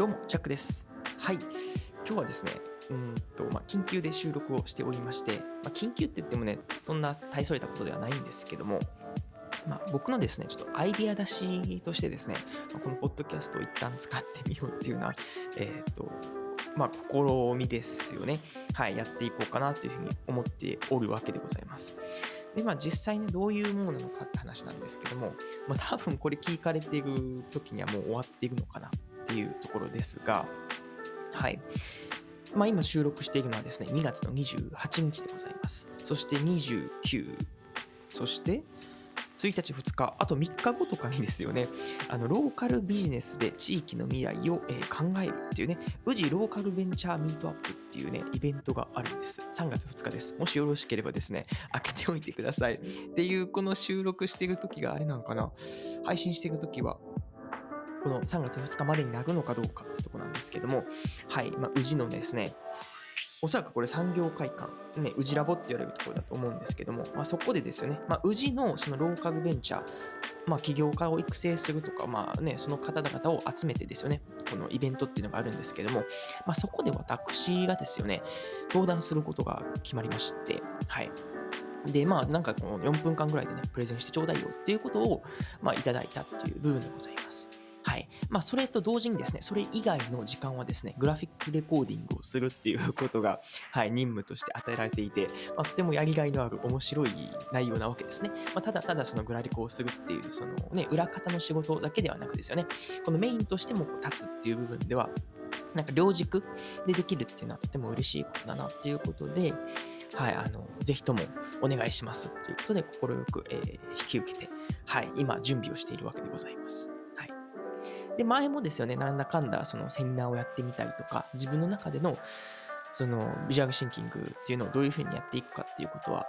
どうも、ジャックです。はい。今日はですね、うんと、まあ、緊急で収録をしておりまして、まあ、緊急って言ってもね、そんな大それたことではないんですけども、まあ、僕のですね、ちょっとアイディア出しとしてですね、まあこのポッドキャストを一旦使ってみようっていうような、えっ、と、まあ、試みですよね。はい、やっていこうかなというふうに思っておるわけでございます。で、まあ、実際ね、どういうものなのかって話なんですけども、まあ、多分これ聞かれている時にはもう終わっているのかなっていうところですが、はい。まあ、今収録しているのはですね、2月の28日でございます。そして29、そして1日、2日、あと3日後とかにですよね、あのローカルビジネスで地域の未来を、えー考えるっていうね、宇治ローカルベンチャーミートアップっていうね、イベントがあるんです。3月2日です。もしよろしければですね、開けておいてください。っていう、この収録している時があれなのかな、配信している時は、この3月2日までになるのかどうかってとこなんですけども、はい、まあ、宇治のですね、おそらくこれ産業会館、ね、宇治ラボって言われるところだと思うんですけども、まあ、そこでですよね、まあ、宇治のそのローカルベンチャー、まあ、起業家を育成するとか、まあね、その方々を集めてですよね、このイベントっていうのがあるんですけども、まあ、そこで私がですよね、登壇することが決まりまして、はい。で、まあ、なんかこの4分間ぐらいでね、プレゼンしてちょうだいよっていうことを、まあ、いただいたっていう部分でございます。はい。まあ、それと同時にですね、それ以外の時間はですね、グラフィックレコーディングをするっていうことが、はい、任務として与えられていて、まあ、とてもやりがいのある面白い内容なわけですね。まあ、ただただそのグラリコをするっていう、そのね、裏方の仕事だけではなくですよね、このメインとしてもこう立つっていう部分では、なんか両軸でできるっていうのはとても嬉しいことだなっていうことで、はい、あの、ぜひともお願いしますということで、快く、えー引き受けて、はい、今準備をしているわけでございます。で、前もですよね、なんだかんだそのセミナーをやってみたりとか、自分の中でのそのビジュアルシンキングっていうのをどういうふうにやっていくかっていうことは、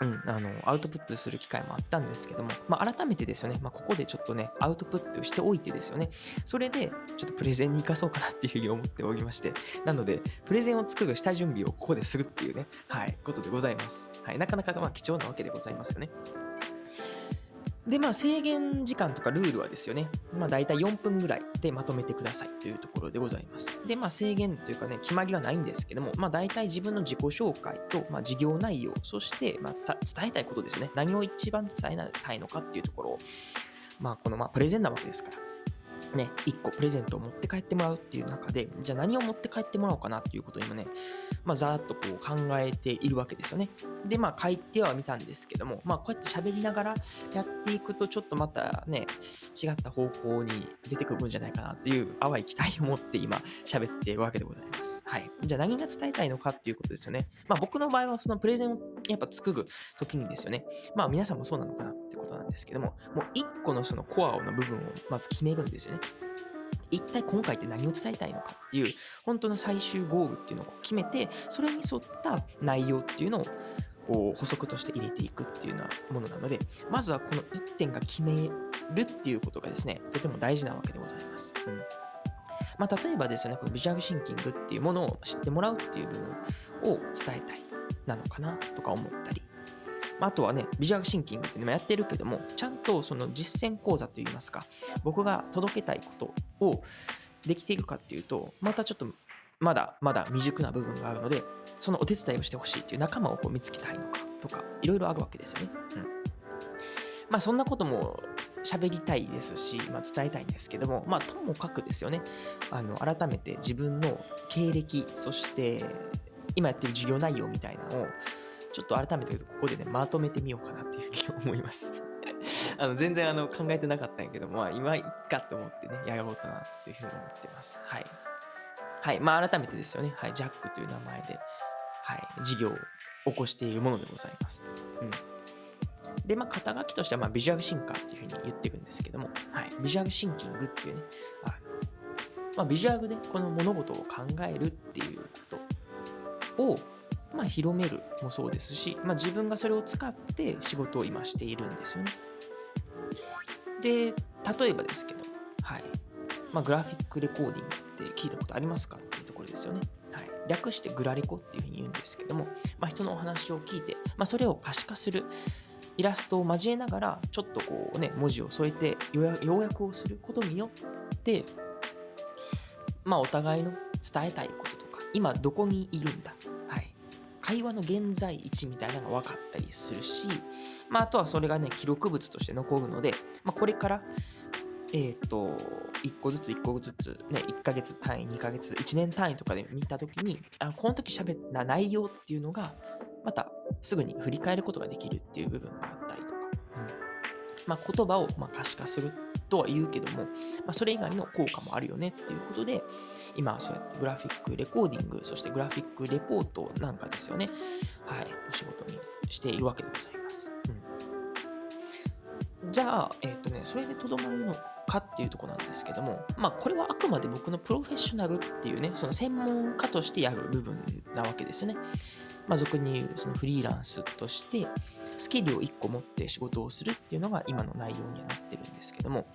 うん、あの、アウトプットする機会もあったんですけども、まあ、改めてですよね、まあ、ここでちょっとね、アウトプットしておいてですよね、それで、ちょっとプレゼンに生かそうかなっていうふうに思っておりまして、なので、プレゼンを作る下準備をここでするっていうね、はい、ことでございます。はい、なかなかま貴重なわけでございますよね。で、まあ制限時間とかルールはですよね、まあ大体4分ぐらいでまとめてくださいというところでございます。で、まあ制限というかね、決まりはないんですけども、まあ大体自分の自己紹介と、まあ事業内容、そして、まあ伝えたいことですよね。何を一番伝えたいのかっていうところを、まあこのまあプレゼンなわけですから、ね、1個プレゼントを持って帰ってもらうっていう中で、じゃあ何を持って帰ってもらおうかなっていうことを今ね、まあ、ざーっとこう考えているわけですよね。で、まあ、書いてはみたんですけども、まあ、こうやって喋りながらやっていくと、ちょっとまたね、違った方向に出てくるんじゃないかなっていう淡い期待を持って今、喋っているわけでございます。はい。じゃあ何が伝えたいのかっていうことですよね。まあ、僕の場合はそのプレゼンをやっぱ作る時にですよね、まあ、皆さんもそうなのかなってことなんですけども、もう1個のそのコアの部分をまず決めるんですよね。一体今回って何を伝えたいのかっていう本当の最終ゴールっていうのを決めてそれに沿った内容っていうのを補足として入れていくっていうようなものなのでまずはこの1点が決めるっていうことがですねとても大事なわけでございます。うんまあ、例えばですねこのビジュアルシンキングっていうものを知ってもらうっていう部分を伝えたいなのかなとか思ったりあとはね、ビジュアルシンキングっていうのもやってるけども、ちゃんとその実践講座といいますか、僕が届けたいことをできているかっていうと、またちょっとまだまだ未熟な部分があるので、そのお手伝いをしてほしいっていう仲間をこう見つけたいのかとか、いろいろあるわけですよね。うん。まあそんなことも喋りたいですし、まあ、伝えたいんですけども、まあともかくですよね、あの改めて自分の経歴、そして今やってる授業内容みたいなのを、ちょっと改めてここでね、まとめてみようかなっていうふうに思います。あの全然あの考えてなかったんやけど、まあ今いっかと思ってね、やろうかなっていうふうに思ってます。はい。はい。まあ改めてですよね。はい。ジャックという名前で、はい。事業を起こしているものでございます。うん。で、まあ肩書きとしては、まあビジュアルシンカーっていうふうに言っていくんですけども、はい。ビジュアルシンキングっていうね、あの、まあビジュアルでこの物事を考えるっていうことを、まあ、広めるもそうですし、まあ、自分がそれを使って仕事を今しているんですよね。で、例えばですけど、はい。まあ、グラフィックレコーディングって聞いたことありますかっていうところですよね。はい。略してグラレコっていうふうに言うんですけども、まあ、人のお話を聞いて、まあ、それを可視化するイラストを交えながら、ちょっとこうね、文字を添えて要約をすることによって、まあ、お互いの伝えたいこととか今どこにいるんだ、会話の現在位置みたいなのが分かったりするし、まあ、あとはそれがね記録物として残るので、まあ、これからえっ、ー、と1個ずつ1個ずつね1ヶ月単位2ヶ月1年単位とかで見た時にあのこの時喋った内容っていうのがまたすぐに振り返ることができるっていう部分があったりとか、うん。まあ、言葉をま可視化するとは言うけども、まあ、それ以外の効果もあるよねっていうことで今そうやってグラフィックレコーディングそしてグラフィックレポートなんかですよね。はい。お仕事にしているわけでございます、うん、じゃあえっ、ー、とねそれでとどまるのかっていうとこなんですけども、まあ、これはあくまで僕のプロフェッショナルっていうね、その専門家としてやる部分なわけですよね。まあ、俗に言うそのフリーランスとしてスキルを1個持って仕事をするっていうのが今の内容にはなってるんですけども、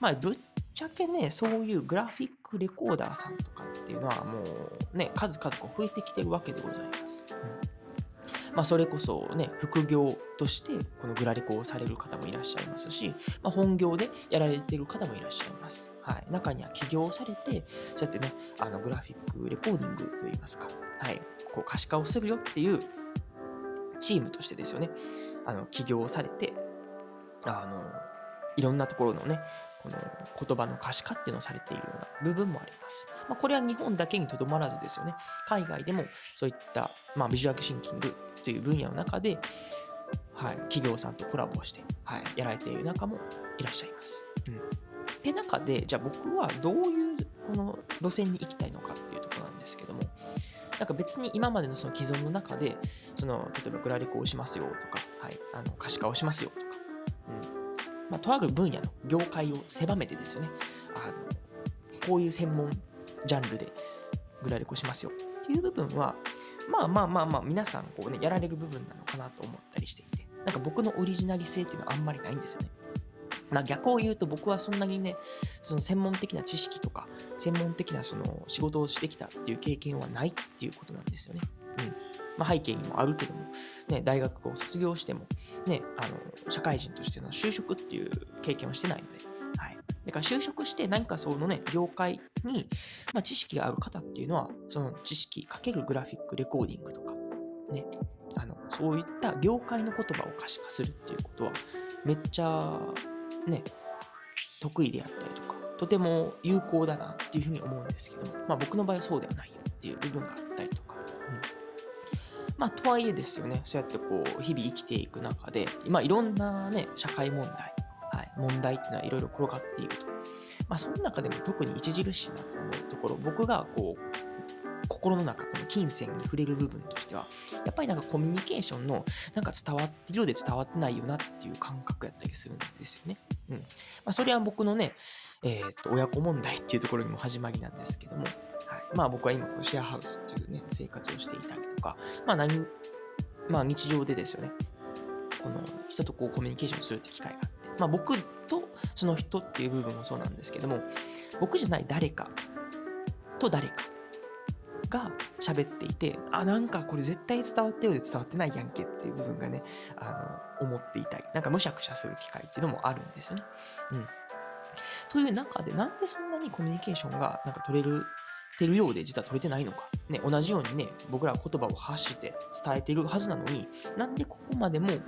まあ、ぶっちゃけね、そういうグラフィックレコーダーさんとかっていうのはもうね、数々こう増えてきてるわけでございます。うんまあ、それこそね、副業としてこのグラレコをされる方もいらっしゃいますし、まあ、本業でやられてる方もいらっしゃいます。はい、中には起業されて、そうやってね、あのグラフィックレコーディングといいますか、はい、こう可視化をするよっていうチームとしてですよね、あの起業されて、あのいろんなところのね、この言葉の可視化っていうのをされているような部分もあります。まあ、これは日本だけにとどまらずですよね。海外でもそういった、まあ、ビジュアルシンキングという分野の中で、はい、企業さんとコラボして、はい、やられている中もいらっしゃいます。うん。で中で、じゃあ僕はどういうこの路線に行きたいのかっていうところなんですけども、なんか別に今までのその既存の中で、その例えばグラレコをしますよとか、はい、あの可視化をしますよとか、うん。まあ、とある分野の業界を狭めてですよね、あのこういう専門ジャンルでグラレコしますよっていう部分は、まあまあまあまあ皆さんこうね、やられる部分なのかなと思ったりしていて、なんか僕のオリジナリ性っていうのはあんまりないんですよね。まあ逆を言うと僕はそんなにね、その専門的な知識とか、専門的なその仕事をしてきたっていう経験はないっていうことなんですよね。うん。まあ背景にもあるけども、ね、大学を卒業しても、ね、あの、社会人としての就職っていう経験をしてないので、はい。だから就職して何かそのね、業界に、まあ、知識がある方っていうのは、その知識かけるグラフィックレコーディングとか、ね、あの、そういった業界の言葉を可視化するっていうことは、めっちゃ、ね、得意であったりとか、とても有効だなっていうふうに思うんですけども、まあ僕の場合はそうではないよっていう部分があったりとか、うん、まあとはいえですよね、そうやってこう日々生きていく中で、まあいろんなね、社会問題、はい、問題っていうのはいろいろ転がっていると。まあその中でも特に著しいなと思うところ、僕がこう心の中、この金銭に触れる部分としては、やっぱりなんかコミュニケーションの、なんか伝わってるようで伝わってないよなっていう感覚やったりするんですよね。うん。まあ、それは僕のね、えっ、と、親子問題っていうところにも始まりなんですけども、はい。まあ僕は今、このシェアハウスっていうね、生活をしていたりとか、まあ何、まあ日常でですよね、この人とこうコミュニケーションするって機会があって、まあ僕とその人っていう部分もそうなんですけども、僕じゃない誰かと誰かが喋っていて、あ、なんかこれ絶対伝わったようで伝わってないやんけっていう部分がね、あの、思っていたり、なんかむしゃくしゃする機会っていうのもあるんですよね。うん。という中で、なんでそんなにコミュニケーションがなんか取れる、てるようで実は取れてないのか。ね、同じようにね、僕らは言葉を発して伝えているはずなのに、なんでここまでも伝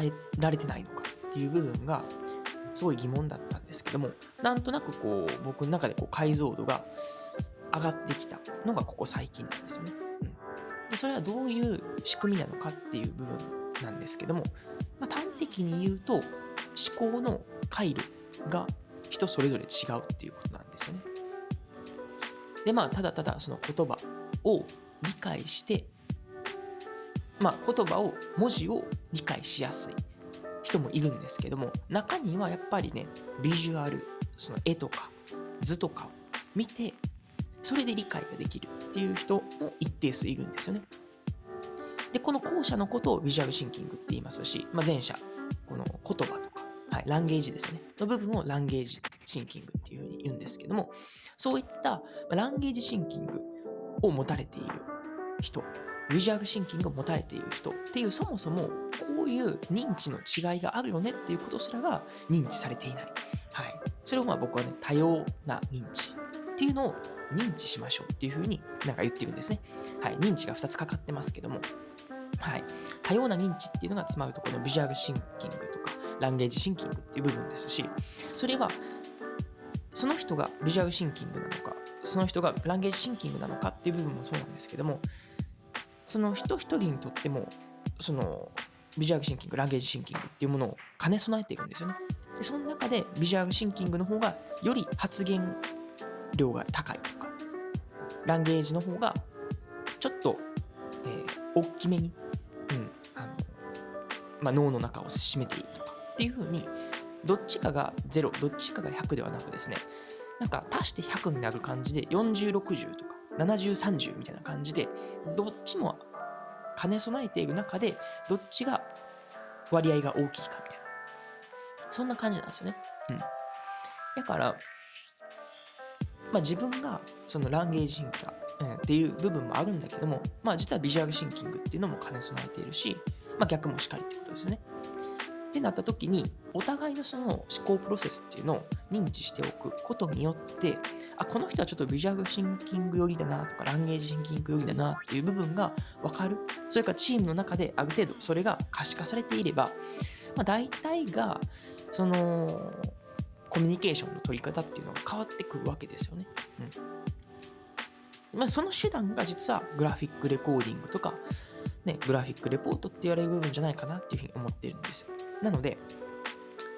えられてないのかっていう部分が、すごい疑問だったんですけども、なんとなくこう、僕の中でこう解像度が上がってきたのがここ最近なんですよね。うん、でそれはどういう仕組みなのかっていう部分なんですけども、まあ、端的に言うと思考の回路が人それぞれ違うっていうことなんですよね。でまあただただその言葉を理解してまあ言葉を文字を理解しやすい人もいるんですけども中にはやっぱりねビジュアルその絵とか図とかを見てそれで理解ができるっていう人も一定数いるんですよね。で、この後者のことをビジュアルシンキングって言いますし、まあ、前者、この言葉とか、はい、ランゲージですよね。の部分をランゲージシンキングっていうふうに言うんですけども、そういったランゲージシンキングを持たれている人、ビジュアルシンキングを持たれている人っていうそもそもこういう認知の違いがあるよねっていうことすらが認知されていない。はい。それをまあ僕はね、多様な認知っていうのを認知しましょうっていうふうになんか言ってるんですね。はい、認知が2つかかってますけども、はい、多様な認知っていうのが詰まるとこのビジュアルシンキングとかランゲージシンキングっていう部分ですしそれはその人がビジュアルシンキングなのかその人がランゲージシンキングなのかっていう部分もそうなんですけどもその人一人にとってもそのビジュアルシンキングランゲージシンキングっていうものを兼ね備えていくんですよね。でその中でビジュアルシンキングの方がより発言量が高いとかランゲージの方がちょっと、えー、大きめに、うんあのまあ、脳の中を占めているとかっていうふうにどっちかが0どっちかが100ではなくですねなんか足して100になる感じで4060とか7030みたいな感じでどっちも兼ね備えている中でどっちが割合が大きいかみたいなそんな感じなんですよね。うん。だから、まあ、自分がそのランゲージ進化、うん、っていう部分もあるんだけども、まあ、実はビジュアルシンキングっていうのも兼ね備えているし、まあ、逆もしかりってことですよね。ってなった時にお互いのその思考プロセスっていうのを認知しておくことによってあこの人はちょっとビジュアルシンキング寄りだなとかランゲージシンキング寄りだなっていう部分が分かるそれからチームの中である程度それが可視化されていれば、まあ、大体がそのコミュニケーションの取り方っていうのが変わってくるわけですよね。うんまあ、その手段が実はグラフィックレコーディングとか、ね、グラフィックレポートって言われる部分じゃないかなっていうふうに思ってるんです。なので、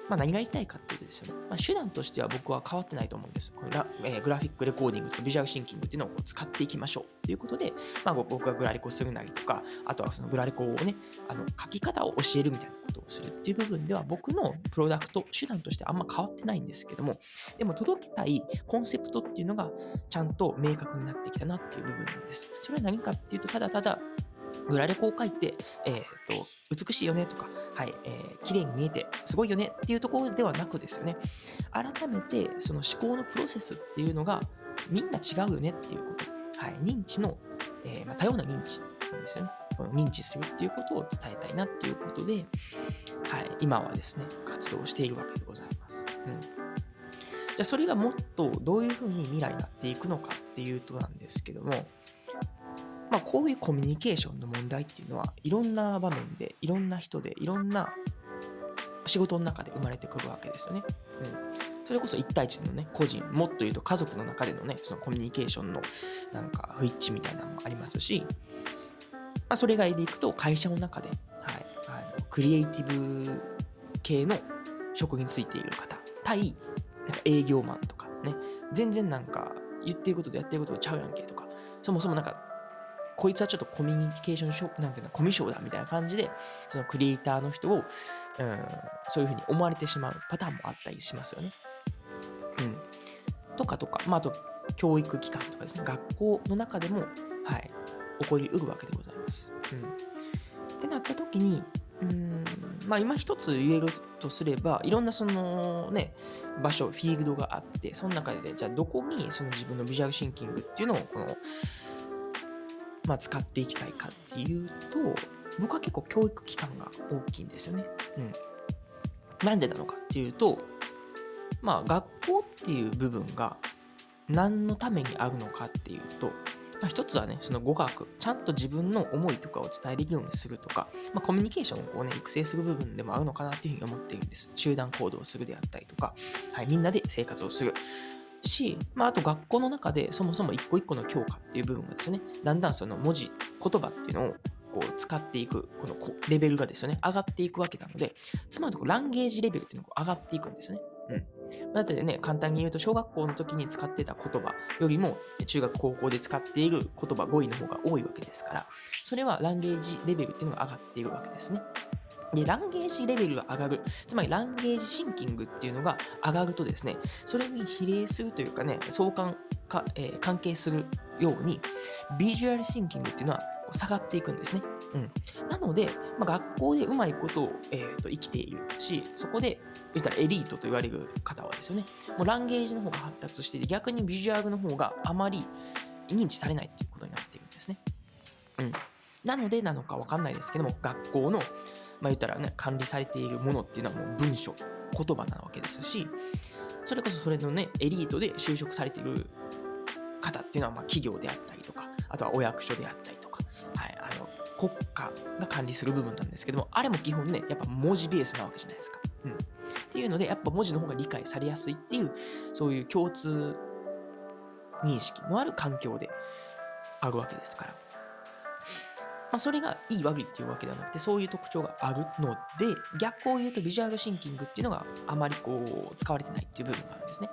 まあ、何が言いたいかっていうとですよね、まあ、手段としては僕は変わってないと思うんです。これラ、えー、グラフィックレコーディングとかビジュアルシンキングっていうのを使っていきましょうということで、まあ、僕がグラレコするなりとか、あとはそのグラレコをね、あの書き方を教えるみたいなことをするっていう部分では、僕のプロダクト、手段としてあんま変わってないんですけども、でも届けたいコンセプトっていうのがちゃんと明確になってきたなっていう部分なんです。それは何かっていうと、ただただグラレコを書いて、えーと、美しいよねとか、はいえー、綺麗に見えてすごいよねっていうところではなくですよね。改めてその思考のプロセスっていうのがみんな違うよねっていうこと、はい、認知の、えー、まあ、多様な認知なんですよね。この認知するっていうことを伝えたいなっていうことで、はい、今はですね活動しているわけでございます、うん、じゃあそれがもっとどういうふうに未来になっていくのかっていうとなんですけどもまあ、こういうコミュニケーションの問題っていうのはいろんな場面でいろんな人でいろんな仕事の中で生まれてくるわけですよね。うん、それこそ1対1のね個人もっと言うと家族の中でのねそのコミュニケーションのなんか不一致みたいなのもありますし、まあ、それ以外でいくと会社の中で、はい、あのクリエイティブ系の職についている方対なんか営業マンとかね全然なんか言ってることでやってることちゃうやんけとかそもそもなんかこいつはちょっとコミュニケーションショなんていうの、コミュ障だみたいな感じで、そのクリエイターの人を、うん、そういうふうに思われてしまうパターンもあったりしますよね。うん。とかとか、まあ、あと、教育機関とかですね、学校の中でも、はい、起こりうるわけでございます。うん。ってなった時に、うん、まあ今一つ言えるとすれば、いろんなそのね、場所、フィールドがあって、その中で、ねじゃあどこにその自分のビジュアルシンキングっていうのを、この、まあ、使っていきたいかっていうと、僕は結構教育機関が大きいんですよね。うん。なんでなのかっていうと、まあ、学校っていう部分が何のためにあるのかっていうと、まあ、一つはね、その語学、ちゃんと自分の思いとかを伝えるようにするとか、まあ、コミュニケーションをこうね、育成する部分でもあるのかなっていうふうに思っているんです。集団行動をするであったりとか、はい、みんなで生活をする。し、まあ、あと学校の中でそもそも一個一個の教科っていう部分がですね、だんだんその文字、言葉っていうのをこう使っていく、このレベルがですよね、上がっていくわけなので、つまりランゲージレベルっていうのが上がっていくんですよね。うん。だってね、簡単に言うと、小学校の時に使ってた言葉よりも、中学、高校で使っている言葉語彙の方が多いわけですから、それはランゲージレベルっていうのが上がっているわけですね。で、ランゲージレベルが上がる。つまり、ランゲージシンキングっていうのが上がるとですね、それに比例するというかね、相関か、えー、関係するように、ビジュアルシンキングっていうのは下がっていくんですね。うん、なので、まあ、学校でうまいことを、えーと、生きているし、そこで言ったらエリートと言われる方はですよね、もうランゲージの方が発達していて、逆にビジュアルの方があまり認知されないっていうことになっているんですね。うん、なのでなのか分かんないですけども、学校のまあ言ったらね、管理されているものっていうのはもう文書、言葉なわけですし、それこそそれのね、エリートで就職されている方っていうのはま企業であったりとか、あとはお役所であったりとか、はい、あの国家が管理する部分なんですけども、あれも基本ね、やっぱ文字ベースなわけじゃないですか。うん。っていうので、やっぱ文字の方が理解されやすいっていう、そういう共通認識のある環境であるわけですから。まあ、それがいい悪いっていうわけではなくて、そういう特徴があるので、逆を言うとビジュアルシンキングっていうのがあまりこう使われてないっていう部分があるんですね。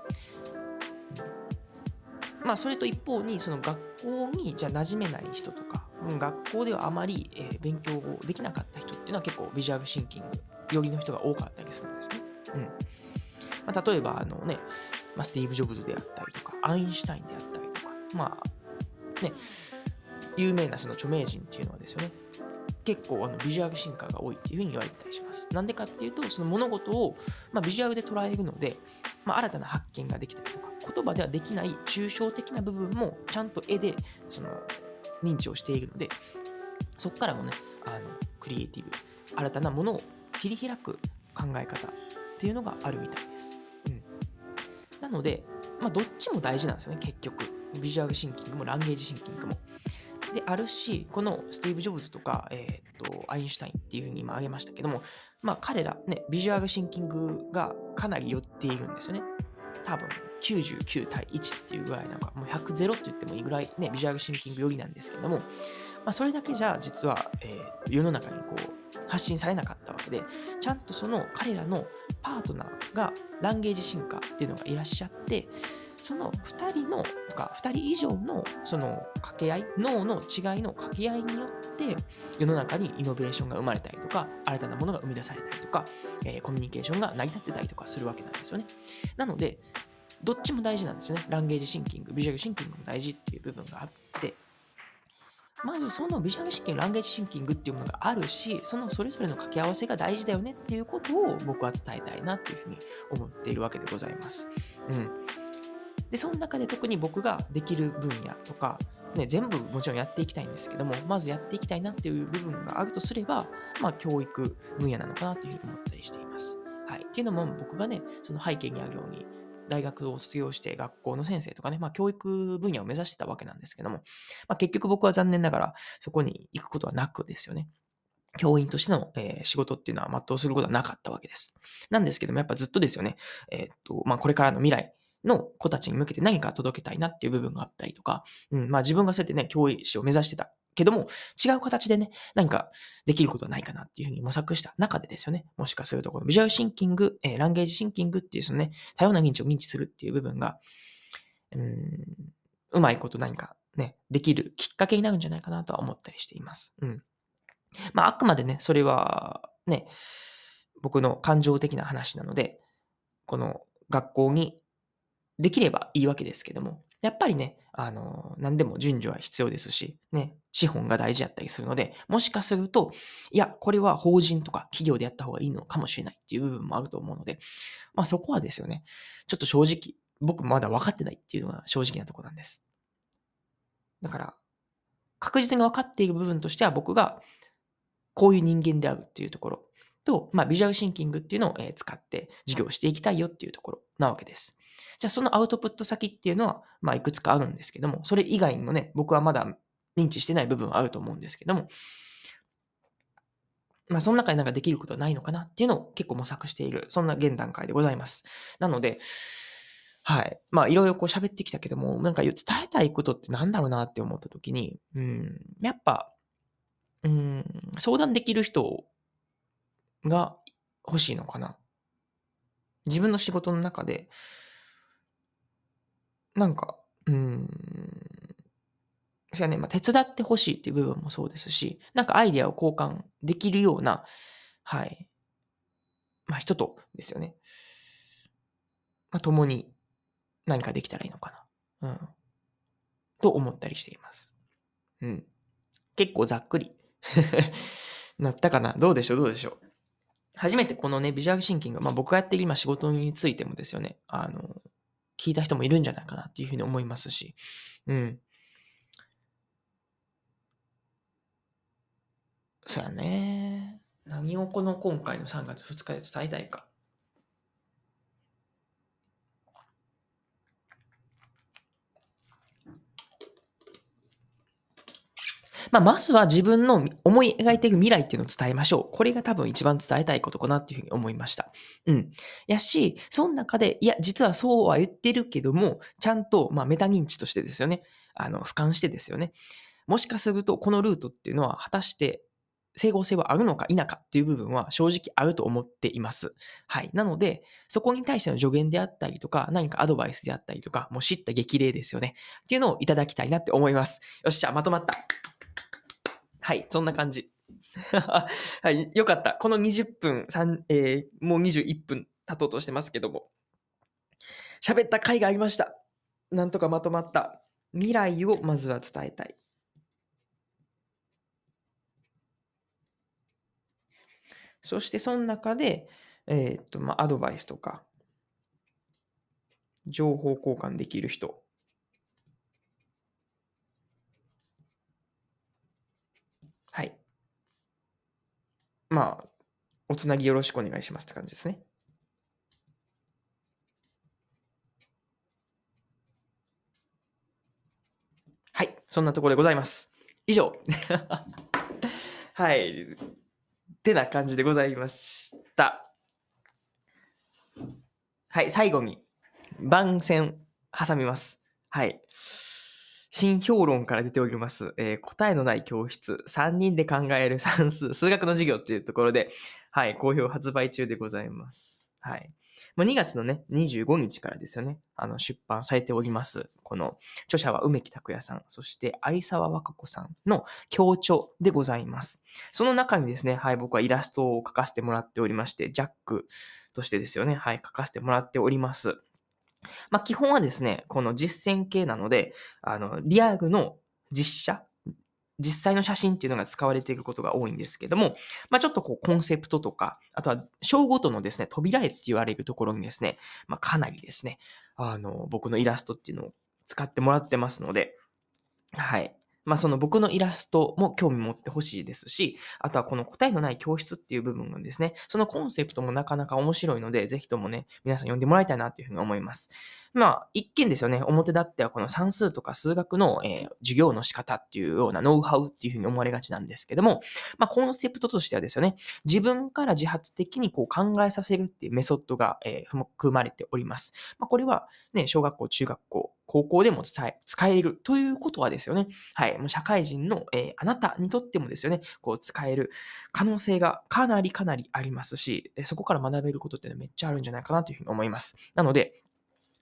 まあ、それと一方に、その学校にじゃ馴染めない人とか、学校ではあまり、え、勉強できなかった人っていうのは結構ビジュアルシンキング寄りの人が多かったりするんですね。うんまあ、例えば、あのね、ま、スティーブ・ジョブズであったりとか、アインシュタインであったりとか、まあ、ね、有名なその著名人っていうのはですよね、結構あのビジュアル進化が多いっていうふうに言われてたりします。なんでかっていうと、その物事を、ま、ビジュアルで捉えるので、まあ、新たな発見ができたりとか、言葉ではできない抽象的な部分もちゃんと絵でその認知をしているので、そこからもね、あのクリエイティブ、新たなものを切り開く考え方っていうのがあるみたいです。うん、なので、まあ、どっちも大事なんですよね、結局。ビジュアルシンキングもランゲージシンキングも。であるし、このスティーブ・ジョブズとか、えー、っとアインシュタインっていうふうに今挙げましたけども、まあ、彼ら、ね、ビジュアルシンキングがかなり寄っているんですよね。多分99対1っていうぐらいなんか、もう100ゼロって言ってもいいぐらいね、ビジュアルシンキング寄りなんですけども、まあ、それだけじゃ実は、えー、世の中にこう発信されなかったわけで、ちゃんとその彼らのパートナーがランゲージ進化っていうのがいらっしゃって、その2人のとか2人以上のその掛け合い脳の違いの掛け合いによって世の中にイノベーションが生まれたりとか新たなものが生み出されたりとか、えー、コミュニケーションが成り立ってたりとかするわけなんですよね。なのでどっちも大事なんですよね。ランゲージシンキングビジュアルシンキングも大事っていう部分があっまずそのビジュアルシンキング、ランゲージシンキングっていうものがあるし、そのそれぞれの掛け合わせが大事だよねっていうことを僕は伝えたいなっていうふうに思っているわけでございます。うん。で、その中で特に僕ができる分野とか、ね、全部もちろんやっていきたいんですけども、まずやっていきたいなっていう部分があるとすれば、まあ、教育分野なのかなというふうに思ったりしています。はい。っていうのも僕がね、その背景にあるように、大学を卒業して学校の先生とかね、まあ、教育分野を目指してたわけなんですけども、まあ、結局僕は残念ながらそこに行くことはなくですよね。教員としての、えー、仕事っていうのは全うすることはなかったわけです。なんですけども、やっぱずっとですよね、えー、っと、まあ、これからの未来、の子たちに向けて何か届けたいなっていう部分があったりとか、うん、まあ自分がそうやってね、教師を目指してたけども、違う形でね、何かできることはないかなっていうふうに模索した中でですよね、もしかするとこのビジュアルシンキング、えー、ランゲージシンキングっていうそのね、多様な認知を認知するっていう部分が、うん、うまいこと何かね、できるきっかけになるんじゃないかなとは思ったりしています。うん。まあ、あくまでね、それはね、僕の感情的な話なので、この学校にできればいいわけですけども、やっぱりね、あの、何でも順序は必要ですし、ね、資本が大事だったりするので、もしかすると、いや、これは法人とか企業でやった方がいいのかもしれないっていう部分もあると思うので、まあそこはですよね、ちょっと正直、僕まだ分かってないっていうのが正直なとこなんです。だから、確実に分かっている部分としては僕がこういう人間であるっていうところと、まあ、ビジュアルシンキングっていうのを使って授業していきたいよっていうところなわけです。じゃあそのアウトプット先っていうのは、まあ、いくつかあるんですけども、それ以外にもね、僕はまだ認知してない部分はあると思うんですけども、まあ、その中でなんかできることはないのかなっていうのを結構模索している、そんな現段階でございます。なので、はい。まあ、いろいろこう喋ってきたけども、なんか伝えたいことってなんだろうなって思った時に、うん、やっぱ、うん、相談できる人が欲しいのかな。自分の仕事の中で、なんか、うん、それはね、まあ、手伝ってほしいっていう部分もそうですし、なんかアイデアを交換できるような、はい、まあ、人とですよね。まあ、共に何かできたらいいのかな。うん。と思ったりしています。うん。結構ざっくり なったかなどうでしょう？どうでしょう？初めてこのね、ビジュアルシンキング、まあ僕がやってる今仕事についてもですよね、あの、聞いた人もいるんじゃないかなっていうふうに思いますし、うん。そうやね。何をこの今回の3月2日で伝えたいか。まあ、まずは自分の思い描いている未来っていうのを伝えましょう。これが多分一番伝えたいことかなっていうふうに思いました。うん。やし、その中で、いや、実はそうは言ってるけども、ちゃんと、まあ、メタ認知としてですよね。あの、俯瞰してですよね。もしかすると、このルートっていうのは、果たして整合性はあるのか否かっていう部分は正直あると思っています。はい。なので、そこに対しての助言であったりとか、何かアドバイスであったりとか、もう知った激励ですよね。っていうのをいただきたいなって思います。よっしゃ、まとまった。はい、そんな感じ。はい、よかった。この20分、えー、もう21分経とうとしてますけども。喋った回がありました。なんとかまとまった。未来をまずは伝えたい。そしてその中で、えー、っと、まあ、アドバイスとか、情報交換できる人。はい。まあ、おつなぎよろしくお願いしますって感じですね。はい。そんなところでございます。以上。はい。ってな感じでございました。はい、最後に番宣挟みます。はい。新評論から出ております、えー、答えのない教室、3人で考える 算数、数学の授業っていうところで、はい、好評発売中でございます。はい。まあ、2月のね、25日からですよね、あの出版されております。この著者は梅木拓也さん、そして有沢和歌子さんの協調でございます。その中にですね、はい、僕はイラストを描かせてもらっておりまして、ジャックとしてですよね、はい、描かせてもらっております。まあ、基本はですね、この実践系なので、あの、リアルの実写実際の写真っていうのが使われていることが多いんですけども、まあ、ちょっとこうコンセプトとか、あとは章ごとのですね、扉絵って言われるところにですね、まあ、かなりですね、あの、僕のイラストっていうのを使ってもらってますので、はい。まあその僕のイラストも興味持ってほしいですし、あとはこの答えのない教室っていう部分がですね、そのコンセプトもなかなか面白いので、ぜひともね、皆さん読んでもらいたいなというふうに思います。まあ一見ですよね、表立ってはこの算数とか数学の、えー、授業の仕方っていうようなノウハウっていうふうに思われがちなんですけども、まあコンセプトとしてはですよね、自分から自発的にこう考えさせるっていうメソッドが、えー、含まれております。まあこれはね、小学校、中学校、高校でも伝え、使えるということはですよね。はい。もう社会人の、えー、あなたにとってもですよね、こう使える可能性がかなりかなりありますし、そこから学べることってめっちゃあるんじゃないかなというふうに思います。なので、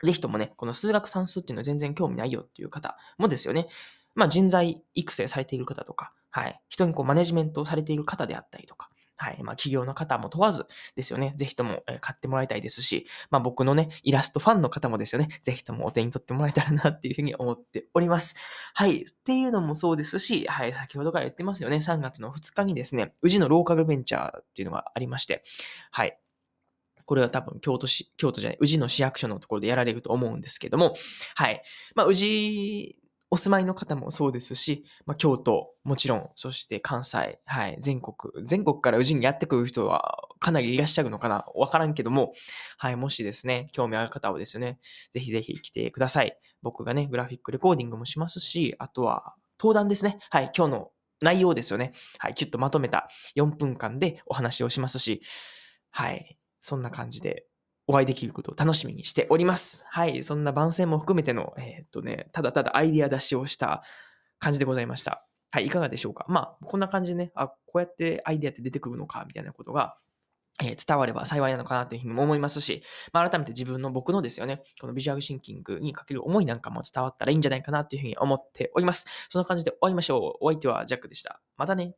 ぜひともね、この数学算数っていうのは全然興味ないよっていう方もですよね、まあ人材育成されている方とか、はい。人にこうマネジメントをされている方であったりとか、はい。まあ、企業の方も問わずですよね。ぜひとも買ってもらいたいですし、まあ、僕のね、イラストファンの方もですよね。ぜひともお手に取ってもらえたらなっていうふうに思っております。はい。っていうのもそうですし、はい。先ほどから言ってますよね。3月の2日にですね、宇治のローカルベンチャーっていうのがありまして、はい。これは多分京都市、京都じゃない、宇治の市役所のところでやられると思うんですけども、はい。まあ、宇治お住まいの方もそうですし、まあ、京都、もちろん、そして関西、はい、全国、全国から宇治にやってくる人はかなりいらっしゃるのかなわからんけども、はい、もしですね、興味ある方はですね、ぜひぜひ来てください。僕がね、グラフィックレコーディングもしますし、あとは、登壇ですね。はい、今日の内容ですよね。はい、キュッとまとめた4分間でお話をしますし、はい、そんな感じでお会いできることを楽しみにしております。はい。そんな番宣も含めての、えー、っとね、ただただアイディア出しをした感じでございました。はい。いかがでしょうか？まあ、こんな感じでね、あ、こうやってアイディアって出てくるのか、みたいなことが、え、伝われば幸いなのかなというふうにも思いますし、まあ、改めて自分の僕のですよね、このビジュアルシンキングにかける思いなんかも伝わったらいいんじゃないかなというふうに思っております。そんな感じで終わりましょう。お相手はジャックでした。またね。